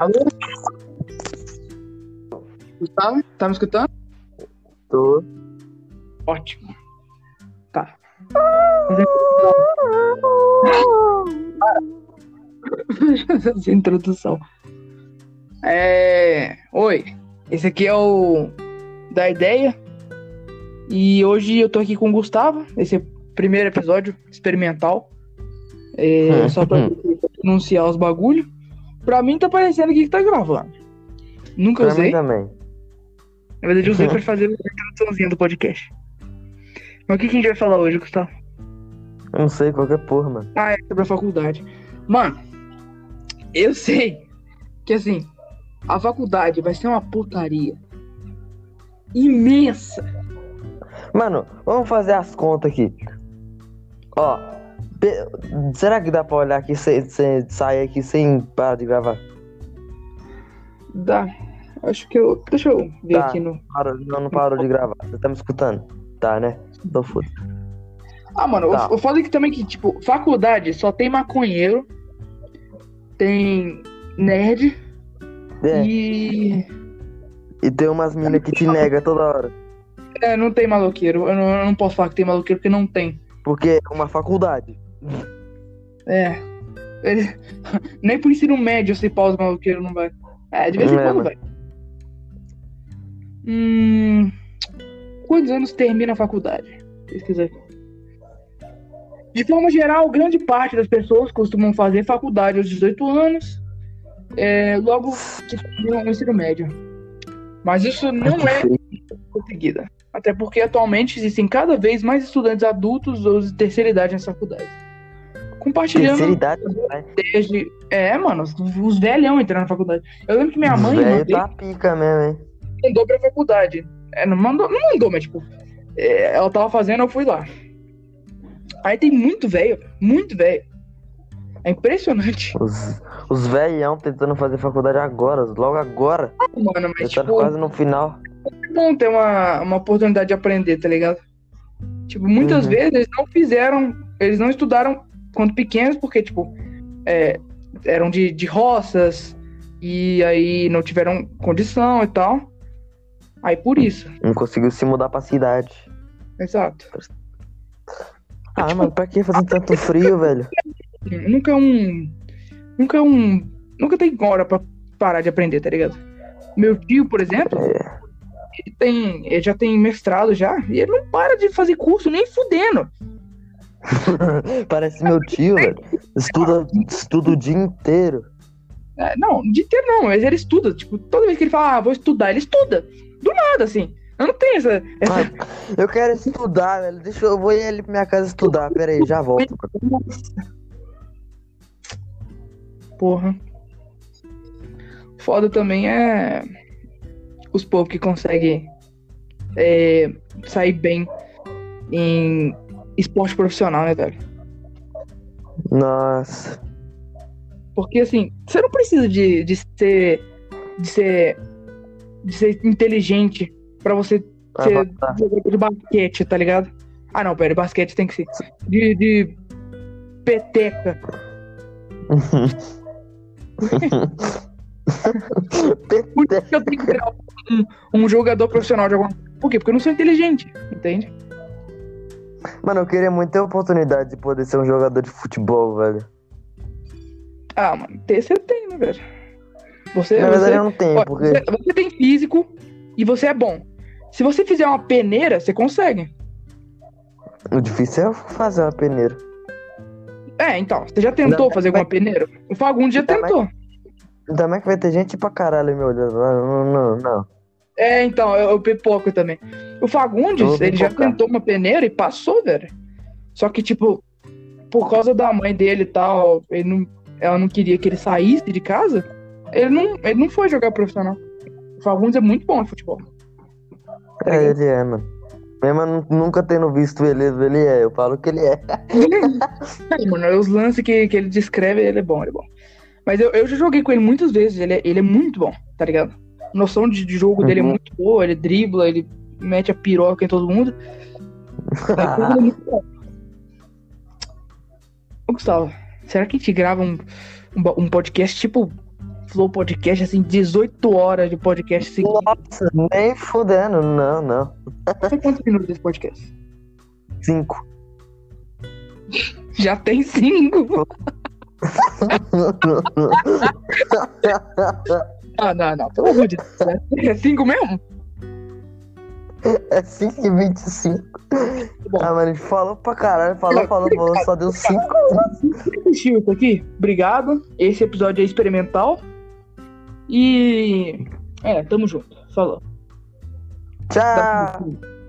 Alô? Gustavo, tá me escutando? Tô. Ótimo. Tá. Essa introdução. É... Oi, esse aqui é o da ideia. E hoje eu tô aqui com o Gustavo. Esse é o primeiro episódio experimental. É, só pra anunciar os bagulho. Pra mim tá parecendo que tá gravando. Nunca Pra usei. também. Na verdade, eu usei pra fazer a introduçãozinha do podcast. Mas o que, que a gente vai falar hoje, Gustavo? Eu não sei qualquer porra, mano. Ah, é sobre a faculdade. Mano, eu sei que assim, a faculdade vai ser uma putaria imensa. Mano, vamos fazer as contas aqui. Ó, será que dá pra olhar aqui sem, sem sair aqui sem parar de gravar? Dá. Acho que eu. Deixa eu ver Tá. aqui no. Parou, não, não parou de gravar. Você tá me escutando? Tá, né? Então foda. Ah, mano, Tá. eu, eu falo que também que, tipo, faculdade só tem maconheiro, tem nerd É, e. e tem umas minas que te nega toda hora. É, não tem maloqueiro. Eu não, eu não posso falar que tem maloqueiro porque não tem. Porque é uma faculdade. É. Ele- Nem pro ensino médio se pausa maloqueiro não vai. É, de vez em É, quando vai. Hum. Quantos anos termina a faculdade? Pesquisa aqui. De forma geral, grande parte das pessoas costumam fazer faculdade aos 18 anos, é, logo que terminam o ensino médio. Mas isso não é conseguida. Até porque atualmente existem cada vez mais estudantes adultos ou de terceira idade nas faculdades. Compartilhando Terceira idade, desde. É, mano, os, velhão entrando na faculdade. Eu lembro que minha mãe Velho tá pica mesmo, hein? mandou pra faculdade. É, não mandou, não mandou, mas tipo, é, ela tava fazendo, eu fui lá. Aí tem muito velho, muito velho. É impressionante. Os, os velhão tentando fazer faculdade agora, logo agora. Mano, Já mas tipo, quase no final. é bom ter uma, uma oportunidade de aprender, tá ligado? Tipo, muitas Uhum. vezes eles não fizeram, eles não estudaram quando pequenos, porque, tipo, é, eram de, de roças e aí não tiveram condição e tal. Aí por isso, Não conseguiu se mudar pra cidade. exato. Ah, Tipo, mano, pra que fazer tanto frio, velho? Nunca é um. Nunca é um. Nunca tem hora pra parar de aprender, tá ligado? Meu tio, por exemplo, É. ele tem. Ele já tem mestrado já, e ele não para de fazer curso nem fudendo. Parece meu tio, velho. Estuda, estuda o dia inteiro. É, não, de ter não, mas ele estuda. Tipo, toda vez que ele fala, ah, vou estudar, ele estuda. Do nada, assim. Eu não tenho essa. essa... Ah, eu quero estudar, velho. Deixa eu, eu vou ir ali pra minha casa estudar. Pera aí, já volto. Porra. Foda também é. Os povos que conseguem é, sair bem em esporte profissional, né, velho? Nossa. Porque assim, você não precisa de, de ser. de ser. de ser inteligente pra você ser jogador de basquete, tá ligado? Ah não, pera, basquete tem que ser. De, de peteca. Por isso que eu tenho que virar um, um jogador profissional de alguma coisa. Por quê? Porque eu não sou inteligente, entende? Mano, eu queria muito ter a oportunidade de poder ser um jogador de futebol, velho. Ah, mano, ter você tem, né, velho? Você, Na verdade, você, eu não tenho, ó, porque. você, você tem físico e você é bom. Se você fizer uma peneira, você consegue. O difícil é fazer uma peneira. É, então, você já tentou Não, fazer alguma peneira? O Fagundes já Ainda mais- tentou. Ainda mais que vai ter gente pra caralho me olhando. Não, não, não. É, então, eu, eu pipoco também. O Fagundes, ele já tentou uma peneira e passou, velho. Só que, tipo, por causa da mãe dele e tal, ele não, ela não queria que ele saísse de casa, ele não, ele não foi jogar profissional. O Fagundes é muito bom no futebol. Tá É, ele é, mano. Mesmo nunca tendo visto ele, ele é. Eu falo que ele é. É, mano, os lances que, que ele descreve, ele é bom, ele é bom. Mas eu, eu já joguei com ele muitas vezes, ele é, ele é muito bom, tá ligado? A noção de, jogo dele é Uhum. muito boa, ele dribla, ele mete a piroca em todo mundo. Bom. Ô, Gustavo, será que a gente grava um, um, um podcast tipo Flow Podcast, assim, 18 horas de podcast seguido. Nossa, nem fudendo. Não, não. Você quantos minutos esse podcast? Cinco. Já tem cinco. Ah, não, não, pelo amor de Deus. né? É cinco mesmo? É 5 e 25. Bom. Ah, mano, a gente falou pra caralho, falou, falou, falou, só deu 5. assistiu isso aqui, obrigado. Esse episódio é experimental. E. É, tamo junto. Falou. Tchau.